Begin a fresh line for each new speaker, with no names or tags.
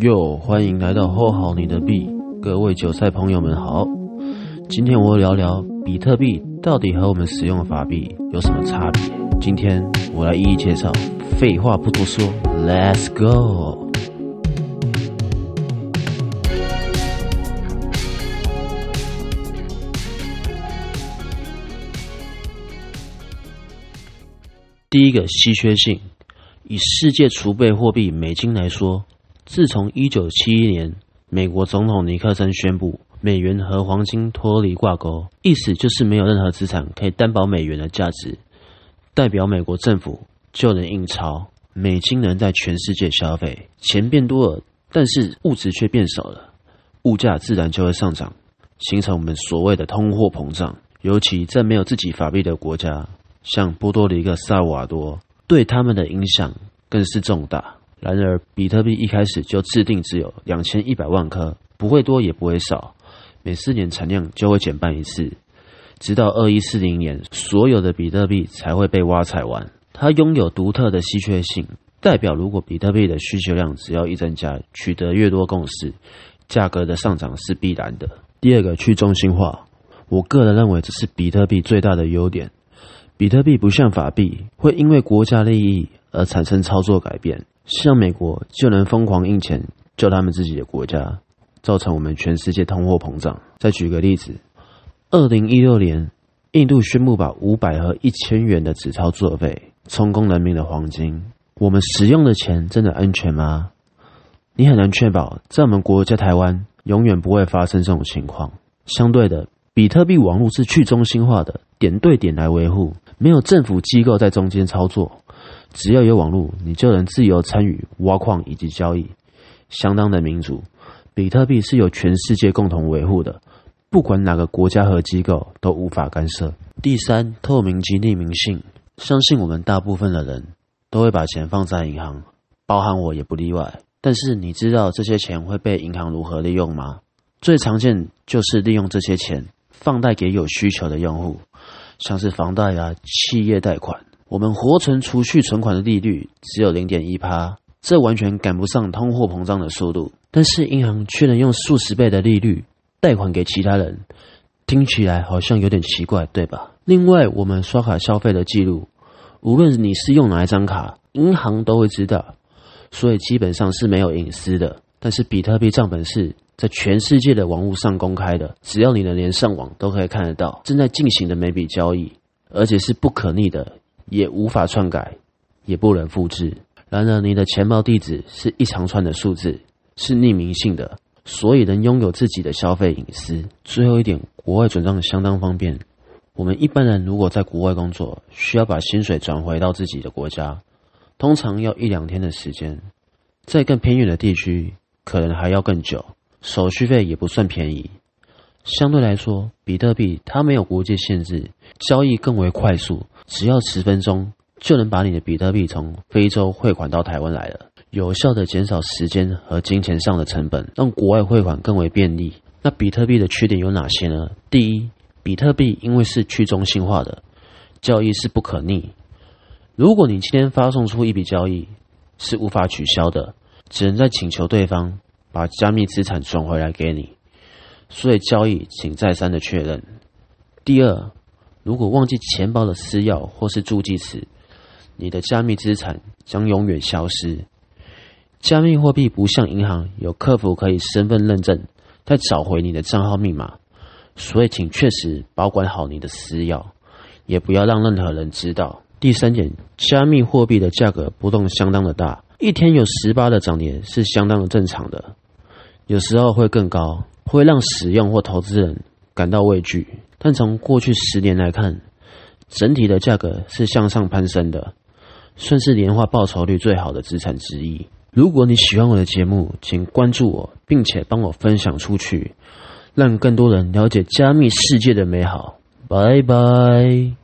哟，欢迎来到后好你的币，各位韭菜朋友们好。今天我聊聊比特币到底和我们使用的法币有什么差别。今天我来一一介绍。废话不多说，Let's go。第一个稀缺性，以世界储备货币美金来说，自从一九七一年美国总统尼克森宣布美元和黄金脱离挂钩，意思就是没有任何资产可以担保美元的价值，代表美国政府就能印钞，美金能在全世界消费，钱变多了，但是物质却变少了，物价自然就会上涨，形成我们所谓的通货膨胀。尤其在没有自己法币的国家。像波多黎各、萨瓦多，对他们的影响更是重大。然而，比特币一开始就制定只有两千一百万颗，不会多也不会少，每四年产量就会减半一次，直到二一四零年，所有的比特币才会被挖采完。它拥有独特的稀缺性，代表如果比特币的需求量只要一增加，取得越多共识，价格的上涨是必然的。第二个，去中心化，我个人认为这是比特币最大的优点。比特币不像法币，会因为国家利益而产生操作改变。像美国就能疯狂印钱救他们自己的国家，造成我们全世界通货膨胀。再举个例子，二零一六年，印度宣布把五百和一千元的纸钞作废，充公人民的黄金。我们使用的钱真的安全吗？你很难确保，在我们国家台湾，永远不会发生这种情况。相对的，比特币网络是去中心化的，点对点来维护。没有政府机构在中间操作，只要有网络，你就能自由参与挖矿以及交易，相当的民主。比特币是由全世界共同维护的，不管哪个国家和机构都无法干涉。第三，透明及匿名性，相信我们大部分的人都会把钱放在银行，包含我也不例外。但是你知道这些钱会被银行如何利用吗？最常见就是利用这些钱放贷给有需求的用户。像是房贷啊、企业贷款，我们活存储蓄存款的利率只有零点一趴，这完全赶不上通货膨胀的速度。但是银行却能用数十倍的利率贷款给其他人，听起来好像有点奇怪，对吧？另外，我们刷卡消费的记录，无论你是用哪一张卡，银行都会知道，所以基本上是没有隐私的。但是比特币账本是。在全世界的网络上公开的，只要你能连上网，都可以看得到正在进行的每笔交易，而且是不可逆的，也无法篡改，也不能复制。然而，你的钱包地址是一长串的数字，是匿名性的，所以能拥有自己的消费隐私。最后一点，国外转账相当方便。我们一般人如果在国外工作，需要把薪水转回到自己的国家，通常要一两天的时间，在更偏远的地区，可能还要更久。手续费也不算便宜，相对来说，比特币它没有国界限制，交易更为快速，只要十分钟就能把你的比特币从非洲汇款到台湾来了，有效的减少时间和金钱上的成本，让国外汇款更为便利。那比特币的缺点有哪些呢？第一，比特币因为是去中心化的，交易是不可逆，如果你今天发送出一笔交易，是无法取消的，只能再请求对方。把加密资产转回来给你，所以交易请再三的确认。第二，如果忘记钱包的私钥或是助记词，你的加密资产将永远消失。加密货币不像银行有客服可以身份认证，再找回你的账号密码，所以请确实保管好你的私钥，也不要让任何人知道。第三点，加密货币的价格波动相当的大，一天有十八的涨跌是相当的正常的。有时候会更高，会让使用或投资人感到畏惧。但从过去十年来看，整体的价格是向上攀升的，算是年化报酬率最好的资产之一。如果你喜欢我的节目，请关注我，并且帮我分享出去，让更多人了解加密世界的美好。拜拜。